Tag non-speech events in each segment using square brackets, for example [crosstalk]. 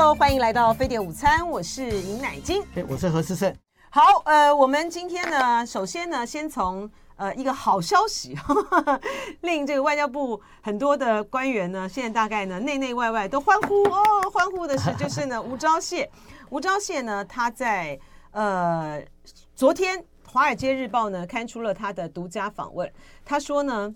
Hello，欢迎来到飞碟午餐，我是尹乃菁，哎，我是何思胜。好，呃，我们今天呢，首先呢，先从呃一个好消息呵呵，[laughs] 令这个外交部很多的官员呢，现在大概呢内内外外都欢呼哦，欢呼的是就是呢 [laughs] 吴钊燮，吴钊燮呢他在呃昨天《华尔街日报》呢刊出了他的独家访问，他说呢。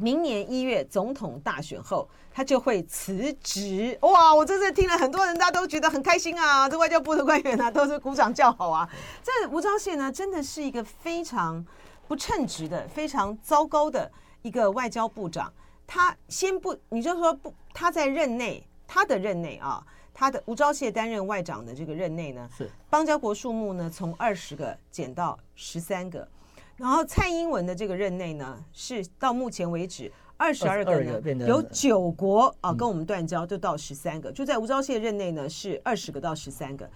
明年一月总统大选后，他就会辞职。哇！我这次听了很多人，大家都觉得很开心啊。这外交部的官员呢、都是鼓掌叫好啊。这吴钊燮呢，真的是一个非常不称职的、非常糟糕的一个外交部长。他先不，你就说不，他在任内，他的任内啊，他的吴钊燮担任外长的这个任内呢，是邦交国数目呢，从二十个减到十三个。然后蔡英文的这个任内呢，是到目前为止二十二个呢，有九国啊跟我们断交，就到十三个。就在吴钊燮任内呢，是二十个到十三个。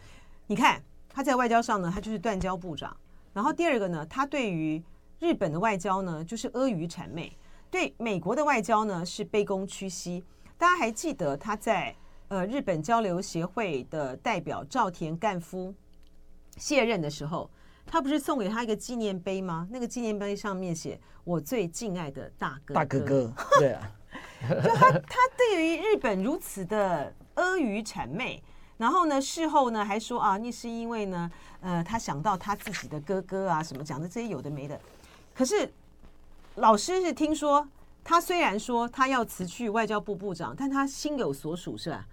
你看他在外交上呢，他就是断交部长。然后第二个呢，他对于日本的外交呢，就是阿谀谄媚；对美国的外交呢，是卑躬屈膝。大家还记得他在呃日本交流协会的代表赵田干夫卸任的时候。他不是送给他一个纪念碑吗？那个纪念碑上面写“我最敬爱的大哥哥”。大哥哥，[laughs] 对啊。就他，他对于日本如此的阿谀谄媚，然后呢，事后呢还说啊，那是因为呢，呃，他想到他自己的哥哥啊，什么讲的这些有的没的。可是老师是听说，他虽然说他要辞去外交部部长，但他心有所属，是吧？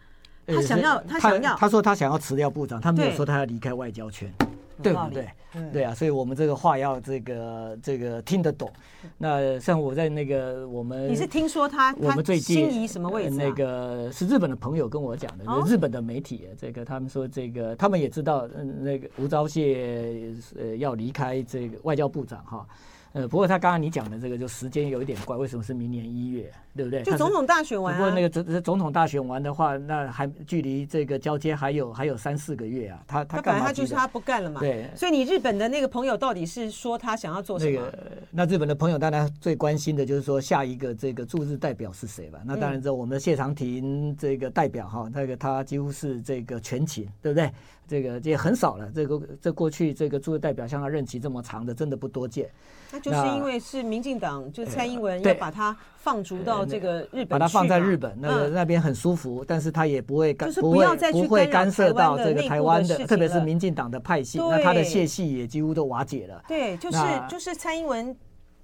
他想要，他想要，他说他想要辞掉部长，他没有说他要离开外交圈。对不对？对啊，所以我们这个话要这个这个听得懂。那像我在那个我们，你是听说他我们最近心仪什么位置？那个是日本的朋友跟我讲的，日本的媒体，这个他们说这个他们也知道，嗯，那个吴钊燮呃要离开这个外交部长哈。呃，不过他刚刚你讲的这个就时间有一点怪，为什么是明年一月？对不对？就总统大选完，啊，不过那个总总统大选完的话，那还距离这个交接还有还有三四个月啊。他他干嘛？他本来他就是他不干了嘛。对。所以你日本的那个朋友到底是说他想要做什么？那个那日本的朋友当然最关心的就是说下一个这个驻日代表是谁吧？那当然，这我们的谢长廷这个代表哈，那个他几乎是这个全勤，对不对？这个也很少了。这个这过去这个驻日代表像他任期这么长的，真的不多见。那就是因为是民进党，就蔡英文要把他放逐到这个日本，把他放在日本，那个那边很舒服，但是他也不会干，不会不会干涉到这个台湾的，特别是民进党的派系，那他的谢系也几乎都瓦解了。对，就是就是蔡英文，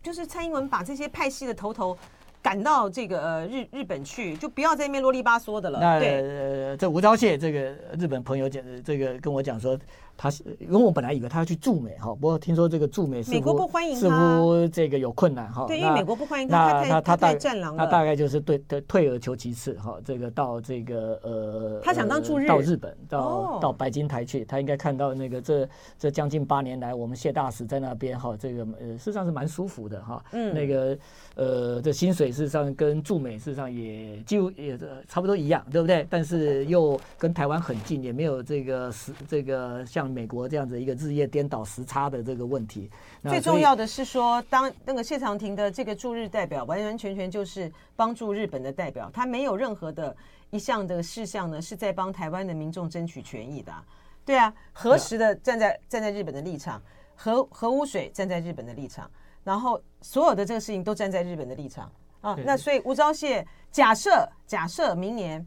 就是蔡英文把这些派系的头头。赶到这个呃日日本去，就不要在那边啰里吧嗦的了。那对呃，这吴钊燮这个日本朋友讲，这个跟我讲说。他是因为我本来以为他要去驻美哈，不过听说这个驻美美国不欢迎他，似乎这个有困难哈。对，因为美国不欢迎他，他他太战狼了。他大概就是对对退而求其次哈，这个到这个呃，他想当驻日，到日本到到白金台去，他应该看到那个这这将近八年来，我们谢大使在那边哈，这个呃事实上是蛮舒服的哈。嗯，那个呃这薪水事实上跟驻美事实上也几乎也差不多一样，对不对？但是又跟台湾很近，也没有这个是这个像。美国这样子一个日夜颠倒时差的这个问题，最重要的是说，当那个谢长廷的这个驻日代表，完完全全就是帮助日本的代表，他没有任何的一项的事项呢，是在帮台湾的民众争取权益的。对啊，核实的站在站在日本的立场，核核污水站在日本的立场，然后所有的这个事情都站在日本的立场啊。那所以吴钊燮，假设假设明年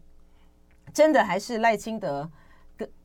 真的还是赖清德。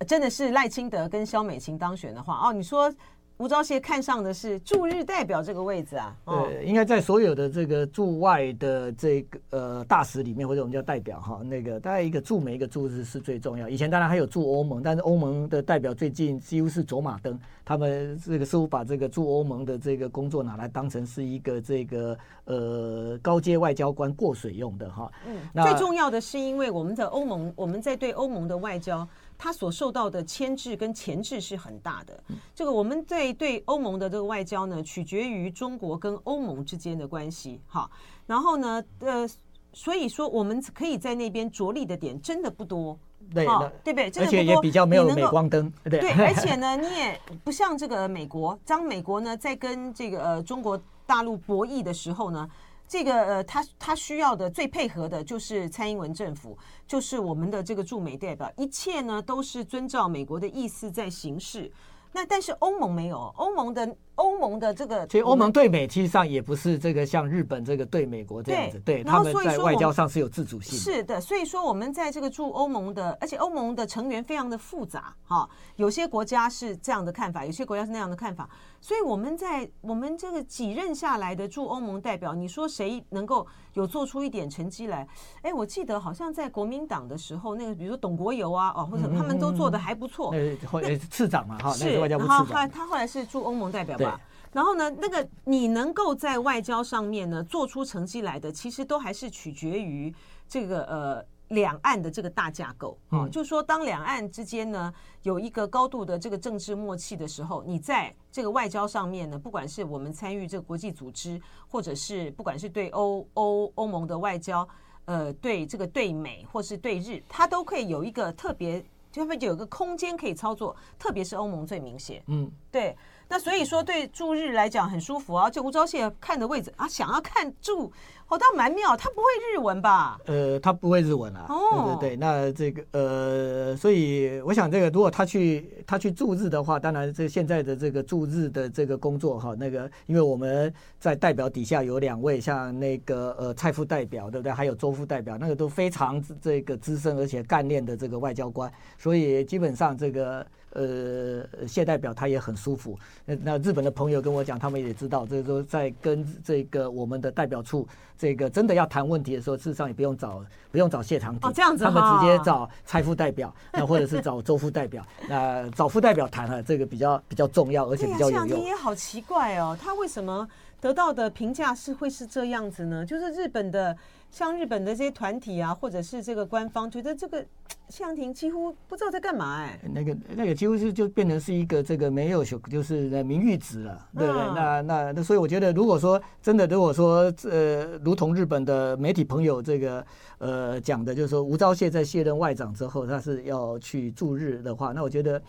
真的是赖清德跟萧美琴当选的话，哦，你说吴钊燮看上的是驻日代表这个位置啊？对，哦、应该在所有的这个驻外的这个呃大使里面，或者我们叫代表哈，那个大概一个驻美一个驻日是最重要。以前当然还有驻欧盟，但是欧盟的代表最近几乎是走马灯，他们这个似乎把这个驻欧盟的这个工作拿来当成是一个这个呃高阶外交官过水用的哈。嗯，最重要的是因为我们的欧盟，我们在对欧盟的外交。他所受到的牵制跟钳制是很大的。这个我们对对欧盟的这个外交呢，取决于中国跟欧盟之间的关系。哈，然后呢，呃，所以说我们可以在那边着力的点真的不多。对，对不对？而且也比较没有镁光灯。对，对，而且呢，你也不像这个美国，当美国呢在跟这个呃中国大陆博弈的时候呢。这个呃，他他需要的最配合的就是蔡英文政府，就是我们的这个驻美代表，一切呢都是遵照美国的意思在行事。那但是欧盟没有，欧盟的欧盟的这个，其实欧盟对美其实上也不是这个像日本这个对美国这样子，对，他们在外交上是有自主性。是的，所以说我们在这个驻欧盟的，而且欧盟的成员非常的复杂哈，有些国家是这样的看法，有些国家是那样的看法，所以我们在我们这个几任下来的驻欧盟代表，你说谁能够有做出一点成绩来？哎，我记得好像在国民党的时候，那个比如说董国友啊，哦，或者他们都做的还不错。嗯那次长嘛，哈，是。然后后来他后来是驻欧盟代表吧。然后呢，那个你能够在外交上面呢做出成绩来的，其实都还是取决于这个呃两岸的这个大架构啊。就是说，当两岸之间呢有一个高度的这个政治默契的时候，你在这个外交上面呢，不管是我们参与这个国际组织，或者是不管是对欧欧欧盟的外交，呃，对这个对美或是对日，它都可以有一个特别。就他们有个空间可以操作，特别是欧盟最明显。嗯，对。那所以说，对驻日来讲很舒服啊。就吴钊燮看的位置啊，想要看驻，哦，倒蛮妙。他不会日文吧？呃，他不会日文啊。哦，对对对。那这个呃，所以我想，这个如果他去他去驻日的话，当然这现在的这个驻日的这个工作哈，那个因为我们在代表底下有两位，像那个呃蔡副代表，对不对？还有周副代表，那个都非常这个资深而且干练的这个外交官，所以基本上这个。呃，谢代表他也很舒服。那那日本的朋友跟我讲，他们也知道，就是说在跟这个我们的代表处，这个真的要谈问题的时候，事实上也不用找不用找谢长廷，哦，这样子，他们直接找蔡副代表，那或者是找周副代表，[laughs] 那找副代表谈了，这个比较比较重要，而且比较有用。谢长廷也好奇怪哦，他为什么得到的评价是会是这样子呢？就是日本的。像日本的这些团体啊，或者是这个官方，觉得这个谢长廷几乎不知道在干嘛哎、欸。那个那个几乎是就变成是一个这个没有就是名誉值了，对不对？啊、那那那所以我觉得，如果说真的，如果说呃，如同日本的媒体朋友这个呃讲的，就是说吴钊燮在卸任外长之后，他是要去驻日的话，那我觉得。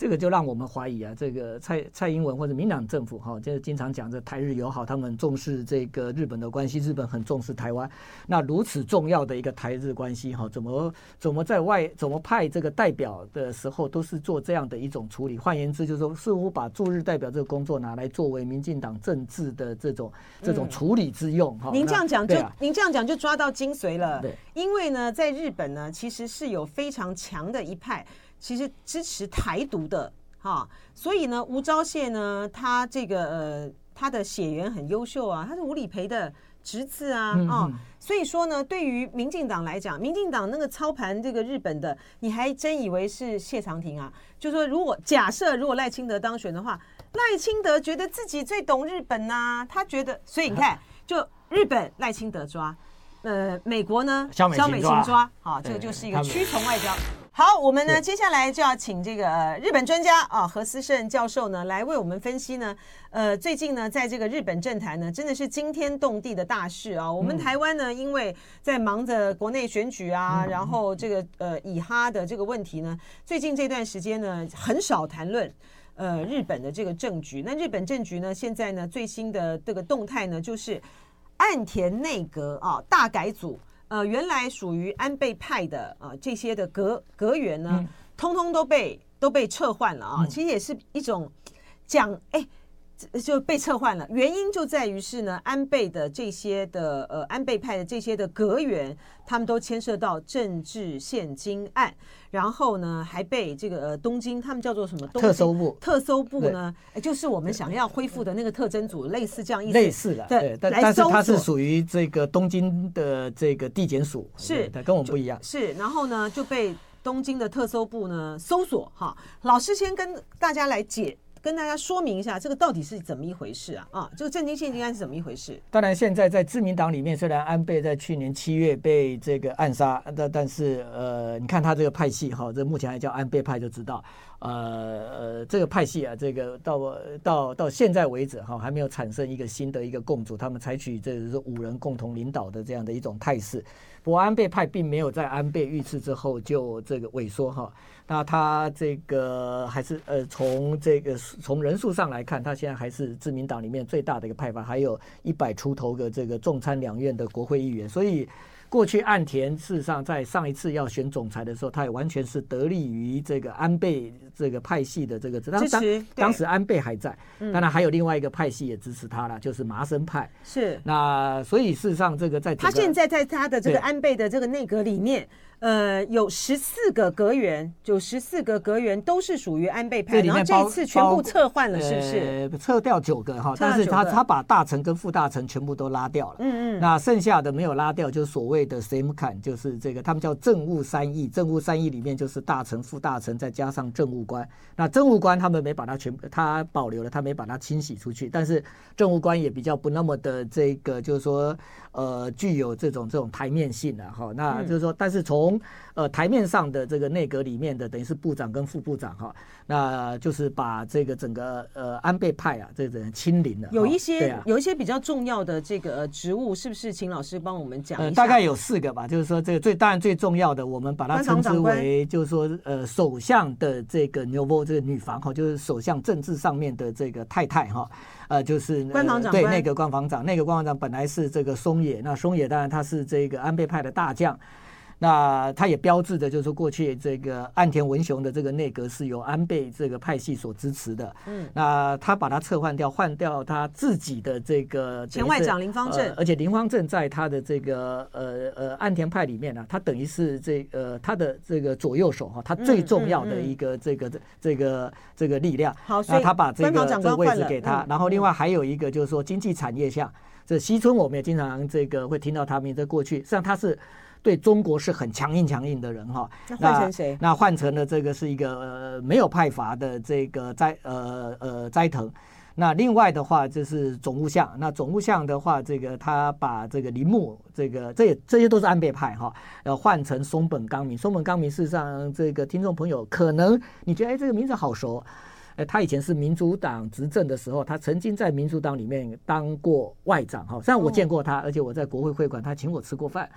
这个就让我们怀疑啊，这个蔡蔡英文或者民党政府哈，就是经常讲这台日友好，他们重视这个日本的关系，日本很重视台湾。那如此重要的一个台日关系哈，怎么怎么在外怎么派这个代表的时候，都是做这样的一种处理。换言之，就是说似乎把驻日代表这个工作拿来作为民进党政治的这种这种处理之用哈。您这样讲就您这样讲就抓到精髓了。对，因为呢，在日本呢，其实是有非常强的一派。其实支持台独的哈，所以呢，吴钊燮呢，他这个呃，他的血缘很优秀啊，他是吴理培的侄子啊，啊，所以说呢，对于民进党来讲，民进党那个操盘这个日本的，你还真以为是谢长廷啊？就说如果假设如果赖清德当选的话，赖清德觉得自己最懂日本呐、啊，他觉得，所以你看，就日本赖清德抓，呃，美国呢，肖美琴抓，好，这个就是一个屈从外交。好，我们呢接下来就要请这个日本专家啊何思胜教授呢来为我们分析呢。呃，最近呢，在这个日本政坛呢，真的是惊天动地的大事啊。我们台湾呢，因为在忙着国内选举啊，然后这个呃以哈的这个问题呢，最近这段时间呢，很少谈论呃日本的这个政局。那日本政局呢，现在呢最新的这个动态呢，就是岸田内阁啊大改组。呃，原来属于安倍派的啊、呃，这些的阁阁员呢，嗯、通通都被都被撤换了啊。嗯、其实也是一种讲，哎，就被撤换了。原因就在于是呢，安倍的这些的呃，安倍派的这些的阁员，他们都牵涉到政治现金案。然后呢，还被这个呃东京，他们叫做什么？特搜部。特搜部呢，就是我们想要恢复的那个特征组，类似这样意思。类似的，对。但但是它是属于这个东京的这个地检署，是，跟我们不一样。是，然后呢就被东京的特搜部呢搜索哈。老师先跟大家来解。跟大家说明一下，这个到底是怎么一回事啊？啊，这个政经献金案是怎么一回事？当然，现在在自民党里面，虽然安倍在去年七月被这个暗杀，但但是呃，你看他这个派系哈，这目前还叫安倍派就知道呃呃，这个派系啊，这个到到到现在为止哈，还没有产生一个新的一个共主，他们采取这是五人共同领导的这样的一种态势。不安倍派并没有在安倍遇刺之后就这个萎缩哈，那他这个还是呃从这个从人数上来看，他现在还是自民党里面最大的一个派阀，还有一百出头个这个众参两院的国会议员，所以。过去岸田事实上在上一次要选总裁的时候，他也完全是得力于这个安倍这个派系的这个支持。当时安倍还在，当然还有另外一个派系也支持他了，就是麻生派。是。那所以事实上，这个在他现在在他的这个安倍的这个内阁里面。呃，有十四个阁员，有十四个阁员都是属于安倍派，然后这次全部撤换了，是不是？呃，撤掉九个哈，但是他他把大臣跟副大臣全部都拉掉了。嗯嗯。那剩下的没有拉掉，就是所谓的 same kind，就是这个他们叫政务三役，政务三役里面就是大臣、副大臣再加上政务官。那政务官他们没把他全部，他保留了，他没把他清洗出去。但是政务官也比较不那么的这个，就是说呃，具有这种这种台面性的哈。那就是说，但是从从呃台面上的这个内阁里面的等于是部长跟副部长哈，那就是把这个整个呃安倍派啊这个人清零了。有一些、啊、有一些比较重要的这个职务，是不是请老师帮我们讲一下？呃，大概有四个吧，就是说这个最当然最重要的，我们把它称之为就是说呃首相的这个女房这个女房哈，就是首相政治上面的这个太太哈，呃就是官房长对那个官房长，那个官房长本来是这个松野，那松野当然他是这个安倍派的大将。那他也标志着，就是说过去这个岸田文雄的这个内阁是由安倍这个派系所支持的。嗯，那他把他撤换掉，换掉他自己的这个前外长林方正，呃，而且林方正在他的这个呃呃岸田派里面呢，啊，他等于是这呃他的这个左右手哈，他最重要的一个这个这这个这个力量。好，所以他把这个这个位置给他，然后另外还有一个就是说经济产业下，这西村我们也经常这个会听到他们在过去，实际上他是。对中国是很强硬强硬的人哈，那换成谁？那换成了这个是一个呃没有派阀的这个斋呃呃斋藤。那另外的话就是总务相，那总务相的话，这个他把这个铃木这个这也这些都是安倍派哈，要换成松本刚明。松本刚明事实上这个听众朋友可能你觉得哎这个名字好熟，哎他以前是民主党执政的时候，他曾经在民主党里面当过外长哈，虽然我见过他，而且我在国会会馆他请我吃过饭。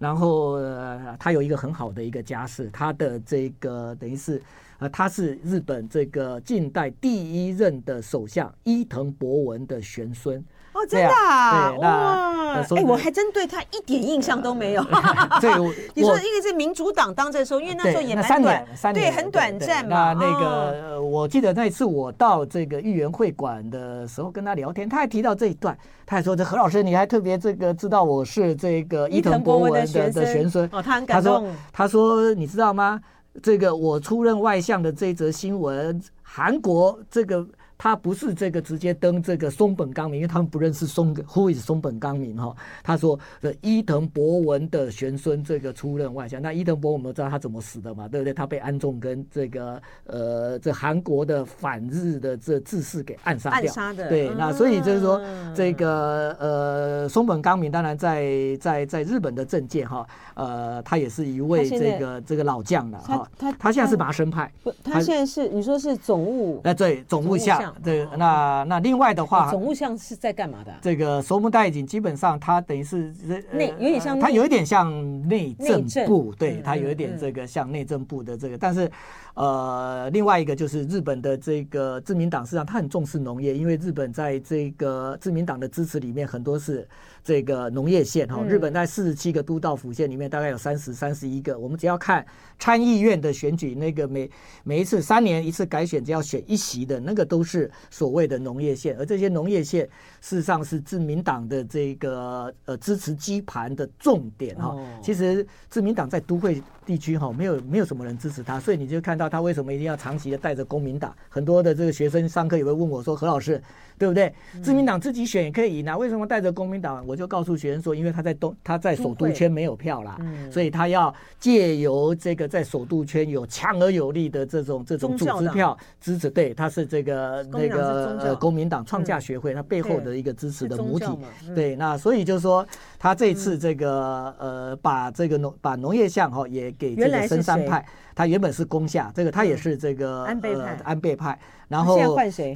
然后、呃、他有一个很好的一个家世，他的这个等于是，呃，他是日本这个近代第一任的首相伊藤博文的玄孙。哦，真的啊！哇，哎，我还真对他一点印象都没有。[laughs] 对，[laughs] 你说因为是民主党当政的时候，因为那时候也蛮短，对，很短暂嘛。那那个，我记得那一次我到这个豫园会馆的时候跟他聊天，他还提到这一段，他还说：“这何老师，你还特别这个知道我是这个伊藤博文的的玄孙。”哦，他很感动。他说：“你知道吗？这个我出任外相的这一则新闻，韩国这个。”他不是这个直接登这个松本刚明，因为他们不认识松，Who is 松本刚明哈？他说这伊藤博文的玄孙这个出任外相。那伊藤博文我们知道他怎么死的嘛？对不对？他被安重跟这个呃这韩国的反日的这志士给暗杀掉。暗杀的。对，那所以就是说这个呃松本刚明当然在在在日本的政界哈呃他也是一位这个这个老将了哈。他他现在是麻生派。不，他现在是你说是总务？哎，对，总务相。对，那那另外的话，总务相是在干嘛的？这个守门大臣基本上他等于是内有点像，他有一点像内政部，对，他有一点这个像内政部的这个，但是。呃，另外一个就是日本的这个自民党，实际上他很重视农业，因为日本在这个自民党的支持里面，很多是这个农业县哈。日本在四十七个都道府县里面，大概有三十三十一个。我们只要看参议院的选举，那个每每一次三年一次改选，只要选一席的那个都是所谓的农业县，而这些农业县事实上是自民党的这个呃支持基盘的重点哈。其实自民党在都会地区哈，没有没有什么人支持他，所以你就看。到他为什么一定要长期的带着公民党？很多的这个学生上课也会问我说：“何老师，对不对？自民党自己选也可以赢啊，为什么带着公民党？我就告诉学生说，因为他在东他在首都圈没有票啦，所以他要借由这个在首都圈有强而有力的这种这种组织票支持。对，他是这个那个呃公民党创价学会他背后的一个支持的母体。对，那所以就是说，他这次这个呃把这个农把农业项哈也给这个深山派。他原本是攻下这个，他也是这个安倍派，安倍派。然后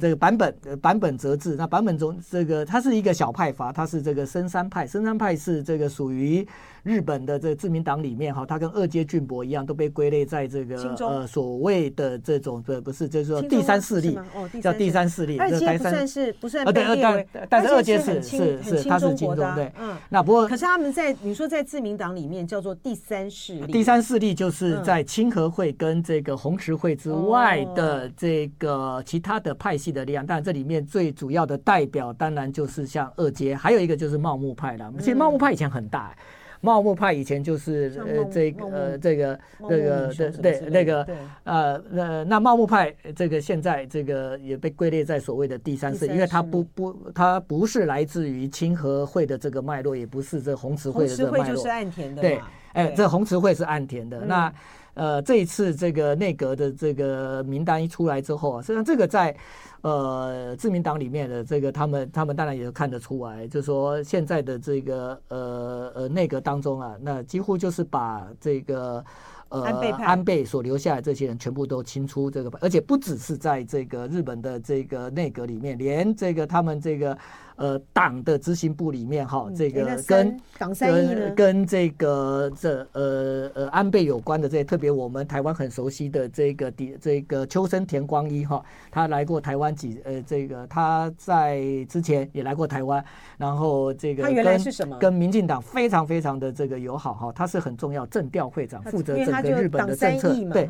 这个版本版本则治，那版本中这个他是一个小派阀，他是这个深山派。深山派是这个属于日本的这个自民党里面哈，他跟二阶俊博一样，都被归类在这个呃所谓的这种不不是就是说第三势力，叫第三势力。二阶不算是不算对，但但是二阶是是是他是亲中对，嗯，那不过可是他们在你说在自民党里面叫做第三势力，第三势力就是在清和会跟这个红池会之外的这个其他的派系的力量，当然这里面最主要的代表当然就是像二阶，还有一个就是茂木派了。其实茂木派以前很大，茂木派以前就是呃这个呃这个这个对对那个呃那那茂木派这个现在这个也被归列在所谓的第三世，因为它不不它不是来自于清和会的这个脉络，也不是这红池会的这个脉络，对，哎，这红池会是岸田的那。呃，这一次这个内阁的这个名单一出来之后啊，实际上这个在呃自民党里面的这个他们他们当然也看得出来，就是说现在的这个呃呃内阁当中啊，那几乎就是把这个呃安倍安倍所留下来这些人全部都清出这个，而且不只是在这个日本的这个内阁里面，连这个他们这个。呃，党的执行部里面哈，这个跟跟跟这个这呃呃安倍有关的这些，特别我们台湾很熟悉的这个底这个秋生田光一哈，他来过台湾几呃这个他在之前也来过台湾，然后这个他原来是什么跟民进党非常非常的这个友好哈，他是很重要政调会长，负责整个日本的政策对。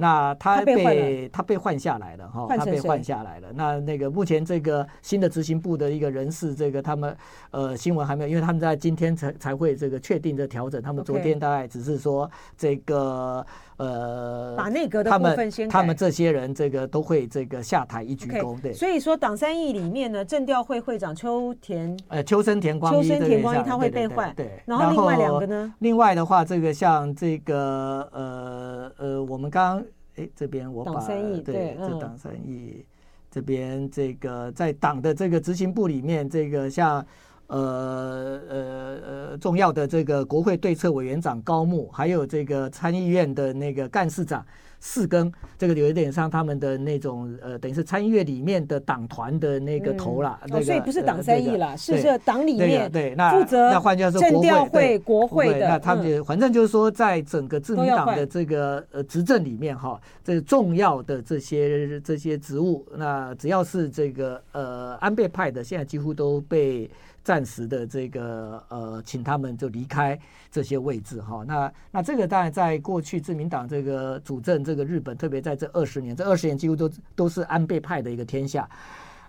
那他被他被换下来了哈，他被换下来了。那那个目前这个新的执行部的一个人事，这个他们呃新闻还没有，因为他们在今天才才会这个确定的调整。他们昨天大概只是说这个呃，把内阁的部分先他们这些人这个都会这个下台一鞠躬。对，所以说党三议里面呢，政调会会长秋田呃秋生田光一，秋生田光一他会被换。对，然后另外两个呢？另外的话，这个像这个呃呃，我们刚刚。哎，这边我把对，对这党三亿这边这个在党的这个执行部里面，这个像呃呃呃重要的这个国会对策委员长高木，还有这个参议院的那个干事长。四更，这个有一点像他们的那种呃，等于是参议院里面的党团的那个头了。哦，所以不是党三役了，是这党里面对那负责那换句话说，政调会国会的。那他们就反正就是说，在整个自民党的这个呃执政里面哈，这重要的这些这些职务，那只要是这个呃安倍派的，现在几乎都被。暂时的这个呃，请他们就离开这些位置哈。那那这个当然在过去自民党这个主政这个日本，特别在这二十年，这二十年几乎都都是安倍派的一个天下。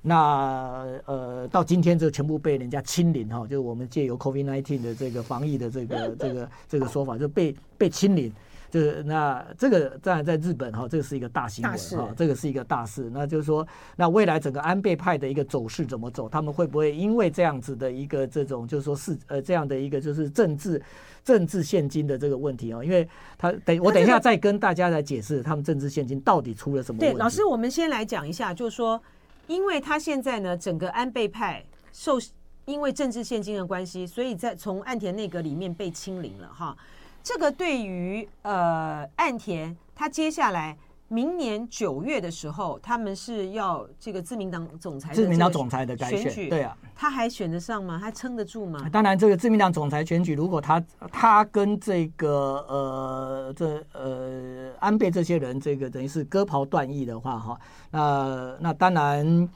那呃，到今天就全部被人家清零哈，就是我们借由 COVID-19 的这个防疫的这个这个这个说法，就被被清零。就是那这个当然在日本哈，这个是一个大新闻哈，这个是一个大事。那就是说，那未来整个安倍派的一个走势怎么走？他们会不会因为这样子的一个这种，就是说是呃这样的一个就是政治政治现金的这个问题啊？因为他等我等一下再跟大家来解释他们政治现金到底出了什么问题。对，老师，我们先来讲一下，就是说，因为他现在呢，整个安倍派受因为政治现金的关系，所以在从岸田内阁里面被清零了哈。这个对于呃岸田，他接下来明年九月的时候，他们是要这个自民党总裁，自民党总裁的改选，对啊，他还选得上吗？他撑得住吗？当然，这个自民党总裁选举，如果他他跟这个呃这呃安倍这些人，这个等于是割袍断义的话，哈，那那当然。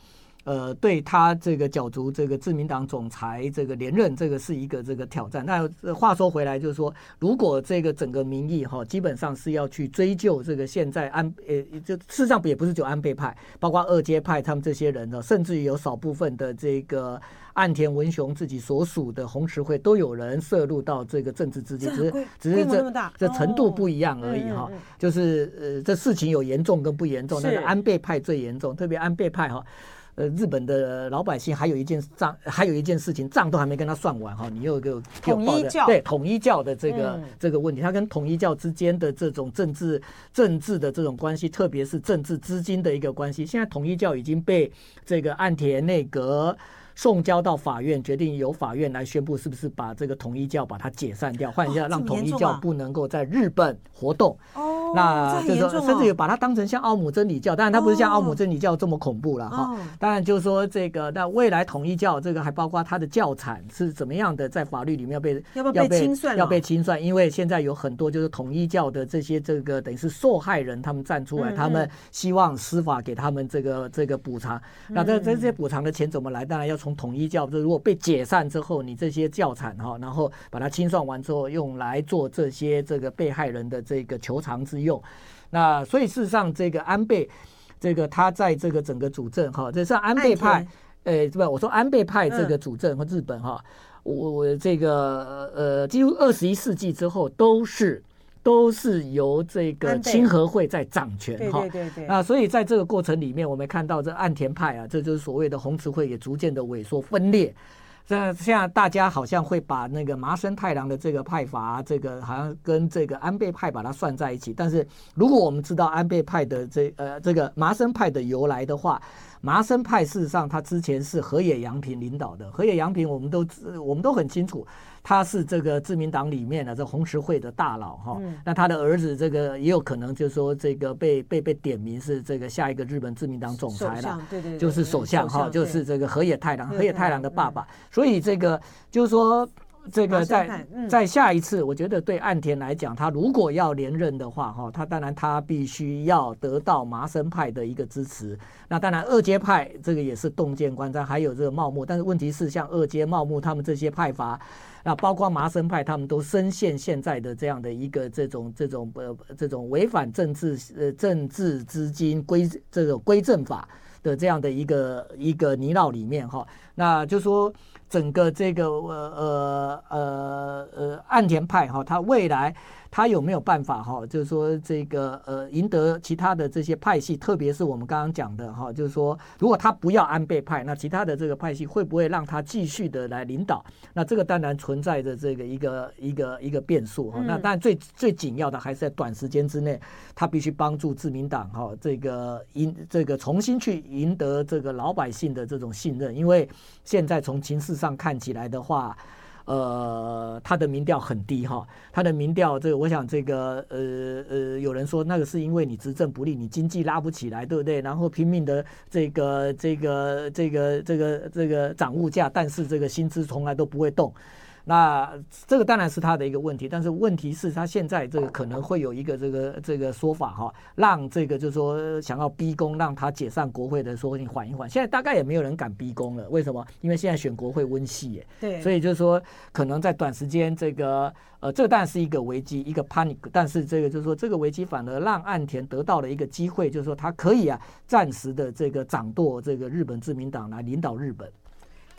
呃，对他这个角逐这个自民党总裁这个连任，这个是一个这个挑战。那话说回来，就是说，如果这个整个民意哈，基本上是要去追究这个现在安呃，就事实上也不是就安倍派，包括二阶派他们这些人呢，甚至于有少部分的这个岸田文雄自己所属的红池会都有人涉入到这个政治资金，只是只是这这程度不一样而已哈。就是呃，这事情有严重跟不严重，但是安倍派最严重，特别安倍派哈。呃，日本的老百姓还有一件账，还有一件事情账都还没跟他算完哈，你又给我统一教对统一教的这个、嗯、这个问题，他跟统一教之间的这种政治政治的这种关系，特别是政治资金的一个关系，现在统一教已经被这个岸田内阁。送交到法院，决定由法院来宣布是不是把这个统一教把它解散掉，换一下让统一教不能够在日本活动。哦，那就是说，甚至有把它当成像奥姆真理教，当然它不是像奥姆真理教这么恐怖了哈。当然就是说这个，那未来统一教这个还包括它的教产是怎么样的，在法律里面要被要被清算，要被清算，因为现在有很多就是统一教的这些这个等于是受害人，他们站出来，他们希望司法给他们这个这个补偿。那这这些补偿的钱怎么来？当然要。从统一教，就如果被解散之后，你这些教产哈，然后把它清算完之后，用来做这些这个被害人的这个求偿之用。那所以事实上，这个安倍，这个他在这个整个主政哈，这是安倍派，呃，不，我说安倍派这个主政和日本哈，我我这个呃，几乎二十一世纪之后都是。都是由这个清和会在掌权哈，对对对，啊，所以在这个过程里面，我们看到这岸田派啊，这就是所谓的红池会也逐渐的萎缩分裂。这现在大家好像会把那个麻生太郎的这个派阀，这个好像跟这个安倍派把它算在一起。但是如果我们知道安倍派的这呃这个麻生派的由来的话，麻生派事实上他之前是河野洋平领导的，河野洋平我们都我们都很清楚。他是这个自民党里面的这红十会的大佬哈，那他的儿子这个也有可能就是说这个被被被点名是这个下一个日本自民党总裁了，对对，就是首相哈，就是这个河野太郎，河野太郎的爸爸，所以这个就是说。这个在在下一次，我觉得对岸田来讲，他如果要连任的话，哈，他当然他必须要得到麻生派的一个支持。那当然二阶派这个也是洞见观瞻，还有这个茂木。但是问题是，像二阶、茂木他们这些派阀，那包括麻生派，他们都深陷现在的这样的一个这种这种呃这种违反政治呃政治资金规这个归正法的这样的一个一个泥淖里面哈。那就说。整个这个呃呃呃呃岸田派哈，他未来。他有没有办法哈？就是说这个呃赢得其他的这些派系，特别是我们刚刚讲的哈，就是说如果他不要安倍派，那其他的这个派系会不会让他继续的来领导？那这个当然存在着这个一个一个一个变数哈。那当然最最紧要的还是在短时间之内，他必须帮助自民党哈，这个赢这个重新去赢得这个老百姓的这种信任，因为现在从情势上看起来的话。呃，他的民调很低哈，他的民调，这个我想这个呃呃，有人说那个是因为你执政不力，你经济拉不起来，对不对？然后拼命的这个这个这个这个这个涨物价，但是这个薪资从来都不会动。那这个当然是他的一个问题，但是问题是，他现在这个可能会有一个这个这个说法哈，让这个就是说想要逼宫，让他解散国会的说你缓一缓。现在大概也没有人敢逼宫了，为什么？因为现在选国会温系耶，对，所以就是说可能在短时间这个呃，这个当然是一个危机，一个 panic，但是这个就是说这个危机反而让岸田得到了一个机会，就是说他可以啊暂时的这个掌舵这个日本自民党来领导日本。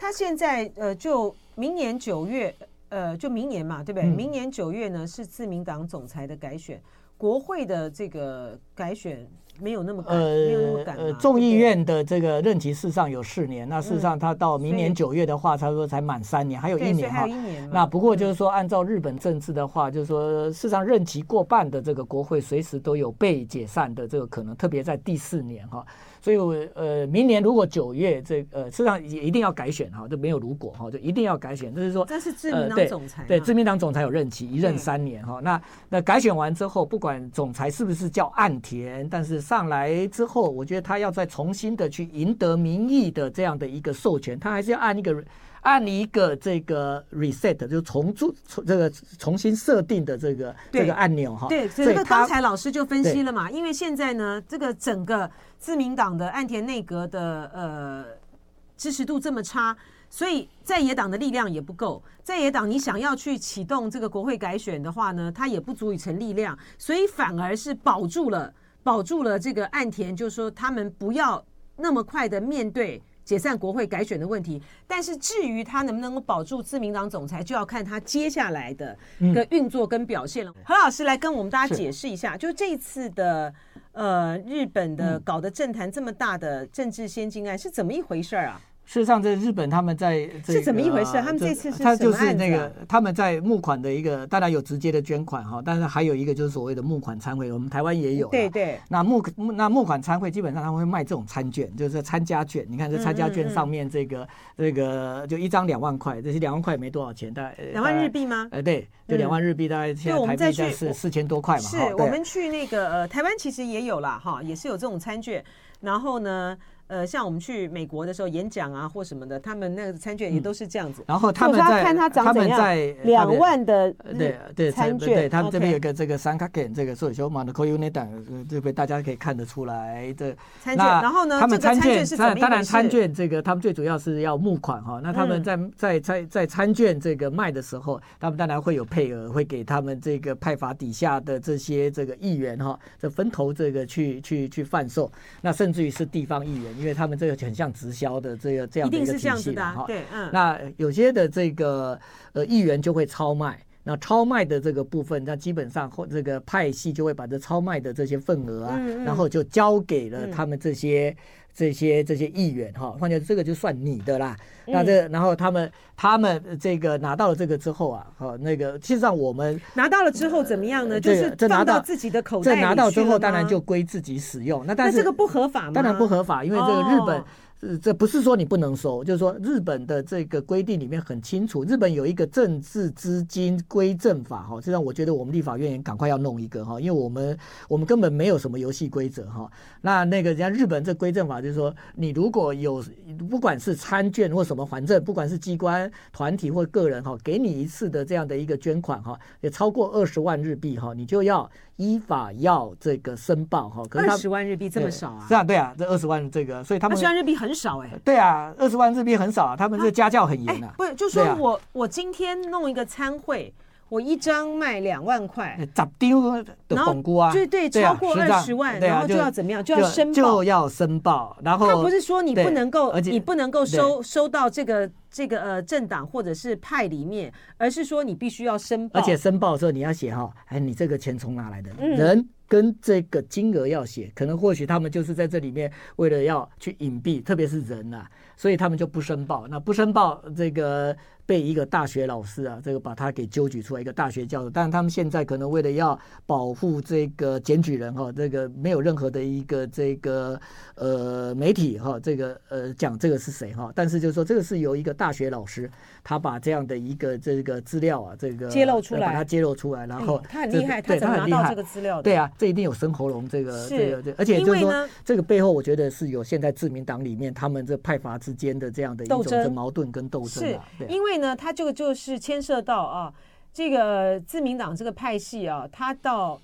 他现在呃，就明年九月，呃，就明年嘛，对不对？嗯、明年九月呢是自民党总裁的改选，国会的这个改选没有那么赶，呃、没有那么赶。呃，众议院的这个任期事实上有四年，那事实上他到明年九月的话，差不多才满三年，还有一年哈。那不过就是说，按照日本政治的话，就是说，事实上任期过半的这个国会随时都有被解散的这个可能，特别在第四年哈。所以我，呃，明年如果九月这呃，实际上也一定要改选哈，就没有如果哈，就一定要改选。就是说，这是自民党总裁，对，自民党总裁有任期，一任三年哈。那那改选完之后，不管总裁是不是叫岸田，但是上来之后，我觉得他要再重新的去赢得民意的这样的一个授权，他还是要按一个。按一个这个 reset 就重注这个重新设定的这个这个按钮哈，对，这个刚才老师就分析了嘛，因为现在呢，这个整个自民党的岸田内阁的呃支持度这么差，所以在野党的力量也不够，在野党你想要去启动这个国会改选的话呢，它也不足以成力量，所以反而是保住了保住了这个岸田，就是说他们不要那么快的面对。解散国会改选的问题，但是至于他能不能够保住自民党总裁，就要看他接下来的一个运作跟表现了。何老师来跟我们大家解释一下，就这次的呃日本的搞得政坛这么大的政治先进案是怎么一回事啊？事实上，在日本，他们在这是怎么一回事？他们这次是他就是那个他们在募款的一个，当然有直接的捐款哈，但是还有一个就是所谓的募款餐会，我们台湾也有。对对。那募那募款餐会基本上他们会卖这种餐券，就是参加券。你看这参加券上面这个这个就一张两万块，这些两万块也没多少钱，大概两万日币吗？呃，对，就两万日币，大概现在台币是四四千多块嘛。是我们去那个呃台湾其实也有啦哈，也是有这种餐券，然后呢。呃，像我们去美国的时候演讲啊，或什么的，他们那个参券也都是这样子。然后他们在看他长怎样，两万的对对参券，对他们这边有个这个三卡券，这个所以说马的扣 unit 档，这边大家可以看得出来的餐券。然后呢，他们参券是当然参券这个他们最主要是要募款哈。那他们在在在在参券这个卖的时候，他们当然会有配额，会给他们这个派发底下的这些这个议员哈，这分头这个去去去贩售。那甚至于是地方议员，因为他们这个很像直销的这个这样的一个体系的哈，对，嗯，那有些的这个呃议员就会超卖，那超卖的这个部分，那基本上或这个派系就会把这超卖的这些份额啊，然后就交给了他们这些这些这些议员哈，换句这个就算你的啦。那这然后他们他们这个拿到了这个之后啊，哈，那个其实上我们拿到了之后怎么样呢？就是放到自己的口袋这，拿到之后当然就归自己使用。那但是这个不合法吗？当然不合法，因为这个日本。这不是说你不能收，就是说日本的这个规定里面很清楚，日本有一个政治资金归正法哈，这让我觉得我们立法院也赶快要弄一个哈，因为我们我们根本没有什么游戏规则哈。那那个人家日本这归正法就是说，你如果有不管是参券或什么，反正不管是机关团体或个人哈，给你一次的这样的一个捐款哈，也超过二十万日币哈，你就要。依法要这个申报哈，二十万日币这么少啊？是啊，对啊，这二十万这个，所以他们二十万日币很少哎。对啊，二十万日币很少啊，他们这家教很严啊。不是，就说我我今天弄一个餐会，我一张卖两万块，咋丢的红菇啊？对对，超过二十万，然后就要怎么样？就要申报，就要申报。然后他不是说你不能够，你不能够收收到这个。这个呃政党或者是派里面，而是说你必须要申报，而且申报的时候你要写哈，哎，你这个钱从哪来的？嗯、人跟这个金额要写，可能或许他们就是在这里面为了要去隐蔽，特别是人呐、啊，所以他们就不申报。那不申报这个。被一个大学老师啊，这个把他给揪举出来，一个大学教授。但是他们现在可能为了要保护这个检举人哈，这个没有任何的一个这个呃媒体哈，这个呃讲这个是谁哈。但是就是说，这个是由一个大学老师，他把这样的一个这个资料啊，这个揭露出来，把它揭露出来，然后他很厉害，他怎么拿到这个资料的？对啊，这一定有生喉咙，这个这个这，而且就是说，这个背后我觉得是有现在自民党里面他们这派阀之间的这样的一种的矛盾跟斗争啊，因为。呢，他这个就是牵涉到啊，这个自民党这个派系啊，他到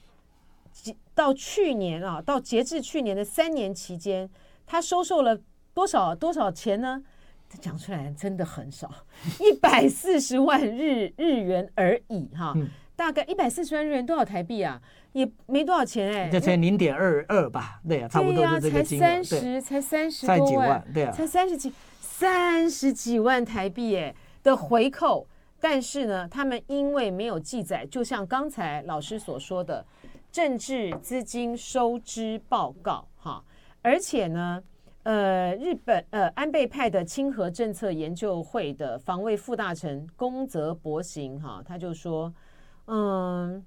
到去年啊，到截至去年的三年期间，他收受了多少多少钱呢？他讲出来真的很少，[laughs] 一百四十万日日元而已哈，嗯、大概一百四十万日元多少台币啊？也没多少钱哎、欸，这才零点二二吧？对啊，差不多就这个金额，才三十，才三十多万，对啊，才三十几三十几万台币哎、欸。的回扣，但是呢，他们因为没有记载，就像刚才老师所说的政治资金收支报告哈，而且呢，呃，日本呃安倍派的亲和政策研究会的防卫副大臣宫泽博行哈，他就说，嗯，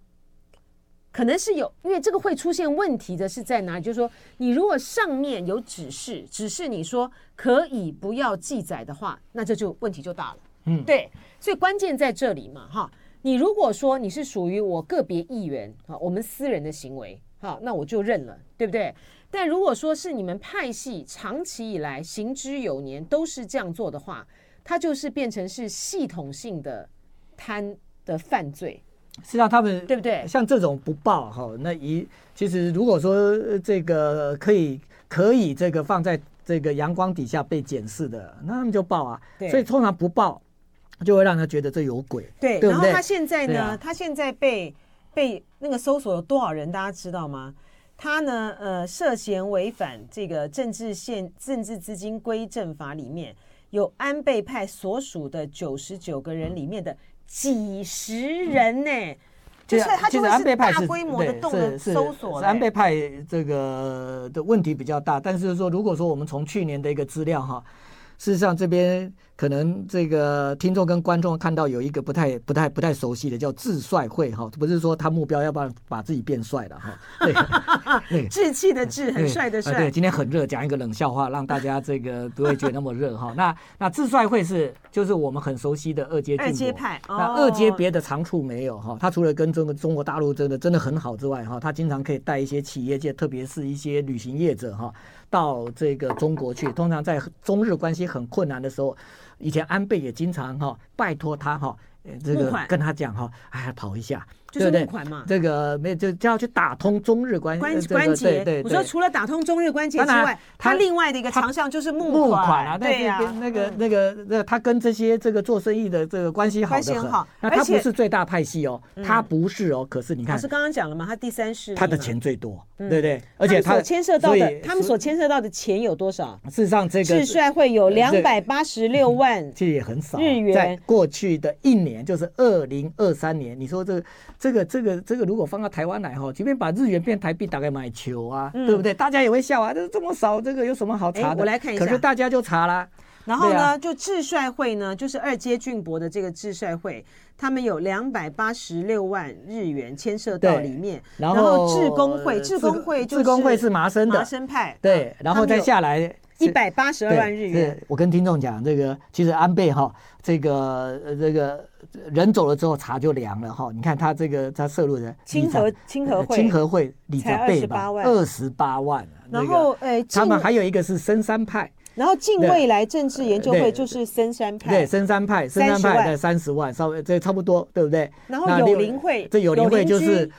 可能是有，因为这个会出现问题的是在哪里？就是说，你如果上面有指示，指示你说可以不要记载的话，那这就问题就大了。嗯，对，所以关键在这里嘛，哈，你如果说你是属于我个别议员，哈，我们私人的行为，好，那我就认了，对不对？但如果说是你们派系长期以来行之有年都是这样做的话，它就是变成是系统性的贪的犯罪。实际上他们对不对？像这种不报，哈，那一其实如果说这个可以可以这个放在这个阳光底下被检视的，那他们就报啊。所以通常不报。就会让他觉得这有鬼，对，对对，然后他现在呢，啊、他现在被被那个搜索有多少人，大家知道吗？他呢，呃，涉嫌违反这个政治献政治资金归正法里面有安倍派所属的九十九个人里面的几十人呢，其实其实安倍派是规模的动的搜索，是安倍派这个的问题比较大。但是说，如果说我们从去年的一个资料哈，事实上这边。可能这个听众跟观众看到有一个不太、不太、不太熟悉的叫智帅会哈，不是说他目标要不要把自己变帅了哈。对，[laughs] 志气的志，很帅的帅。对，今天很热，讲一个冷笑话，让大家这个不会觉得那么热哈。那那智帅会是就是我们很熟悉的二阶。二阶派。那二阶别的长处没有哈，他除了跟中国中国大陆真的真的很好之外哈，他经常可以带一些企业界，特别是一些旅行业者哈，到这个中国去。通常在中日关系很困难的时候。以前安倍也经常哈拜托他哈，这个跟他讲哈，哎呀跑一下。就是募款嘛，这个没有就就要去打通中日关关关节。对，我说除了打通中日关节之外，他另外的一个长项就是募款啊。对呀，那个那个那他跟这些这个做生意的这个关系好的很。那他不是最大派系哦，他不是哦。可是你看，是刚刚讲了嘛，他第三势力，他的钱最多，对不对？而且他牵涉到的，他们所牵涉到的钱有多少？事实上，这个智帅会有两百八十六万，其实也很少日元。在过去的一年，就是二零二三年，你说这个这个这个这个。如果放到台湾来哈，即便把日元变台币，大概买球啊，嗯、对不对？大家也会笑啊，这这么少，这个有什么好查的？我来看一下，可是大家就查啦。然后呢，啊、就智帅会呢，就是二阶俊博的这个智帅会，他们有两百八十六万日元牵涉到里面。然后智工会，智工会就是智工会是麻生的麻生派，对，然后再下来。一百八十二万日元。我跟听众讲，这个其实安倍哈，这个这个人走了之后，茶就凉了哈。你看他这个他摄入的清和清和会，清和会里长辈吧，二十八万。然后哎，他们还有一个是深山派。然后近未来政治研究会就是深山派，对深山派，深山派在三十万，稍微这差不多，对不对？然后有林会，这有林会就是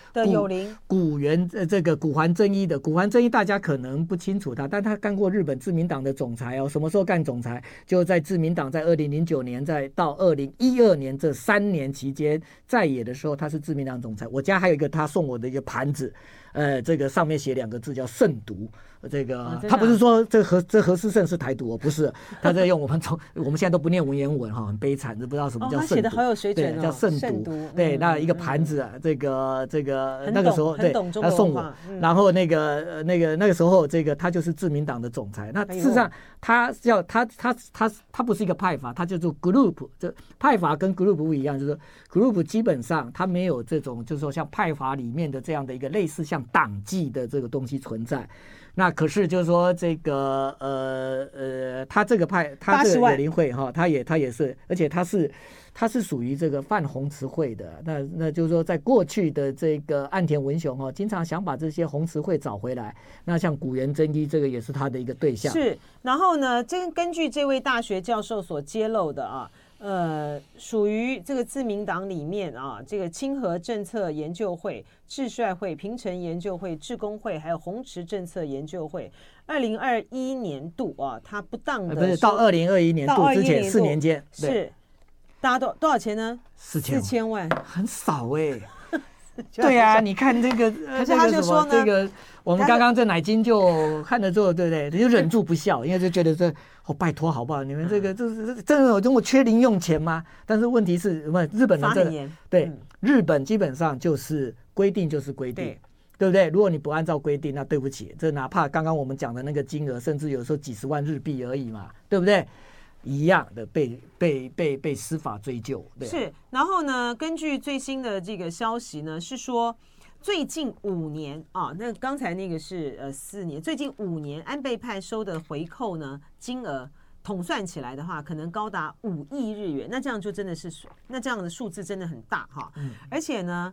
古元呃这个古环正一的古环正一，大家可能不清楚他，但他干过日本自民党的总裁哦，什么时候干总裁？就在自民党在二零零九年在到二零一二年这三年期间在野的时候，他是自民党总裁。我家还有一个他送我的一个盘子。呃，这个上面写两个字叫“慎独”，这个他不是说这何这何思胜是台独哦，不是，他在用我们从我们现在都不念文言文哈，很悲惨，都不知道什么叫“慎独”。写的好有水准哦，叫“慎独”。对，那一个盘子，这个这个那个时候对，他送我，然后那个那个那个时候，这个他就是自民党的总裁。那事实上，他叫他他他他不是一个派阀，他叫做 group，这派阀跟 group 不一样，就是 group 基本上他没有这种，就是说像派阀里面的这样的一个类似像。党纪的这个东西存在，那可是就是说这个呃呃，他这个派，他这个友邻会哈，他也他也是，而且他是他是属于这个泛洪慈会的。那那就是说，在过去的这个岸田文雄哈，经常想把这些洪慈会找回来。那像古原真一这个也是他的一个对象。是，然后呢，这根据这位大学教授所揭露的啊。呃，属于这个自民党里面啊，这个清河政策研究会、智帅会、平成研究会、智工会，还有红池政策研究会，二零二一年度啊，它不当的不是到二零二一年度之前四年间是，大家多多少钱呢？四千四千万，很少哎、欸。[laughs] 对呀、啊，你看这个，[laughs] 可是他就说呢，这个我们刚刚这奶金就看了之后，对不对？[laughs] 就忍住不笑，因为就觉得这哦，拜托好不好？你们这个这是真的有这么缺零用钱吗？但是问题是，什么？日本的这个对日本基本上就是规定就是规定，对不对？如果你不按照规定，那对不起，这哪怕刚刚我们讲的那个金额，甚至有时候几十万日币而已嘛，对不对？一样的被被被被司法追究，对。是，然后呢，根据最新的这个消息呢，是说最近五年啊，那刚才那个是呃四年，最近五年安倍派收的回扣呢，金额统算起来的话，可能高达五亿日元。那这样就真的是，那这样的数字真的很大哈。嗯。而且呢，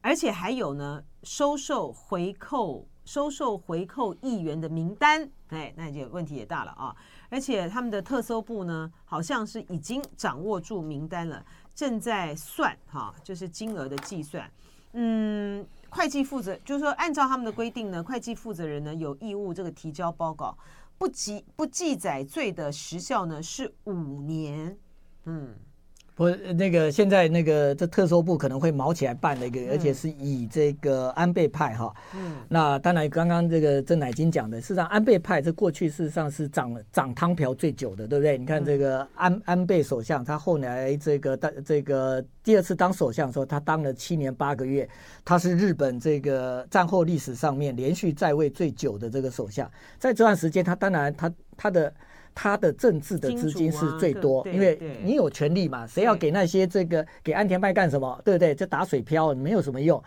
而且还有呢，收受回扣、收受回扣议员的名单，哎，那就问题也大了啊。而且他们的特搜部呢，好像是已经掌握住名单了，正在算哈，就是金额的计算。嗯，会计负责就是说，按照他们的规定呢，会计负责人呢有义务这个提交报告，不记不记载罪的时效呢是五年。嗯，不，那个现在那个这特搜部可能会毛起来办的一个，嗯、而且是以这个安倍派哈。嗯。那当然，刚刚这个郑乃金讲的，事实上安倍派这过去事实上是掌掌汤瓢最久的，对不对？你看这个安、嗯、安倍首相，他后来这个当这个第二次当首相的时候，他当了七年八个月，他是日本这个战后历史上面连续在位最久的这个首相。在这段时间，他当然他他的。他的政治的资金是最多，因为你有权利嘛，谁要给那些这个给安田派干什么，对不对？这打水漂没有什么用。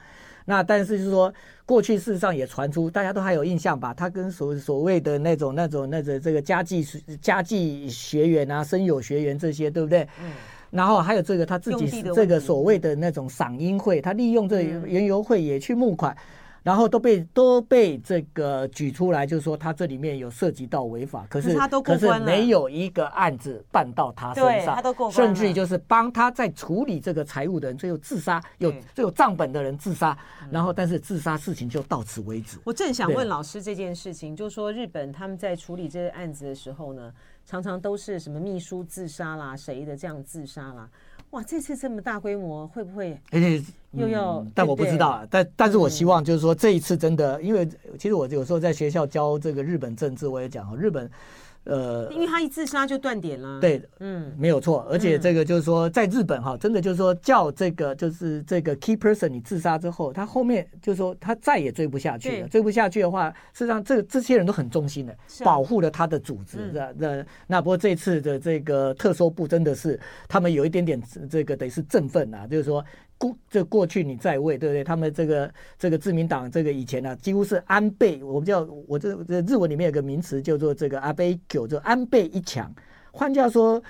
那但是就是说，过去事实上也传出，大家都还有印象吧？他跟所所谓的那种那种那种这个家计家计学员啊、生友学员这些，对不对？嗯。然后还有这个他自己这个所谓的那种赏樱会，他利用这园游会也去募款。然后都被都被这个举出来，就是说他这里面有涉及到违法，可是可是没有一个案子办到他身上，甚至于就是帮他在处理这个财务的人最后自杀，有最有账本的人自杀，然后但是自杀事情就到此为止。我正想问老师这件事情，就是说日本他们在处理这个案子的时候呢，常常都是什么秘书自杀啦，谁的这样自杀啦。哇，这次这么大规模，会不会？而且又要，嗯、但我不知道啊。但但是我希望就是说，这一次真的，嗯、因为其实我有时候在学校教这个日本政治，我也讲日本。呃，因为他一自杀就断点了。对，嗯，没有错。而且这个就是说，在日本哈，真的就是说，叫这个就是这个 key person 你自杀之后，他后面就是说他再也追不下去了。追不下去的话，事实上这这些人都很忠心的，保护了他的组织。那那那不过这次的这个特搜部真的是他们有一点点这个得是振奋啊，就是说。过这过去你在位，对不对？他们这个这个自民党这个以前呢、啊，几乎是安倍。我们叫我这这日文里面有个名词叫做这个阿倍九，就安倍一强。换句话说，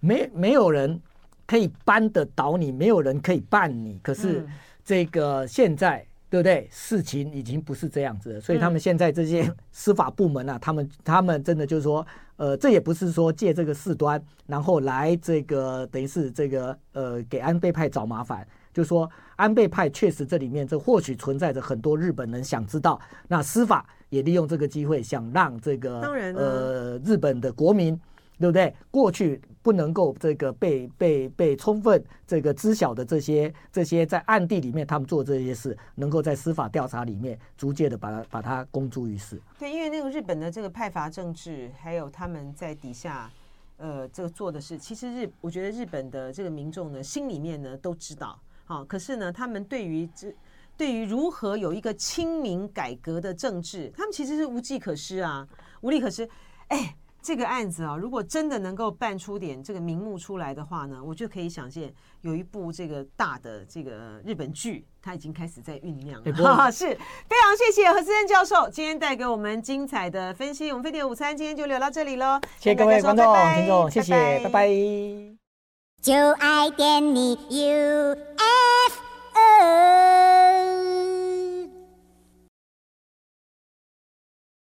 没没有人可以扳得倒你，没有人可以办你。可是这个现在，对不对？事情已经不是这样子了。所以他们现在这些司法部门啊，他们他们真的就是说，呃，这也不是说借这个事端，然后来这个等于是这个呃给安倍派找麻烦。就是说，安倍派确实这里面这或许存在着很多日本人想知道，那司法也利用这个机会想让这个当然呃日本的国民，对不对？过去不能够这个被被被充分这个知晓的这些这些在暗地里面他们做这些事，能够在司法调查里面逐渐的把它把它公诸于世。对，因为那个日本的这个派阀政治，还有他们在底下呃这个做的事，其实日我觉得日本的这个民众呢，心里面呢都知道。好，可是呢，他们对于这，对于如何有一个亲民改革的政治，他们其实是无计可施啊，无力可施。哎，这个案子啊，如果真的能够办出点这个名目出来的话呢，我就可以想见有一部这个大的这个日本剧，它已经开始在酝酿了。是非常谢谢何思珍教授今天带给我们精彩的分析。我们飞碟午餐今天就聊到这里喽，谢谢各位观众听众，谢谢，拜拜。拜拜就爱点你 ufo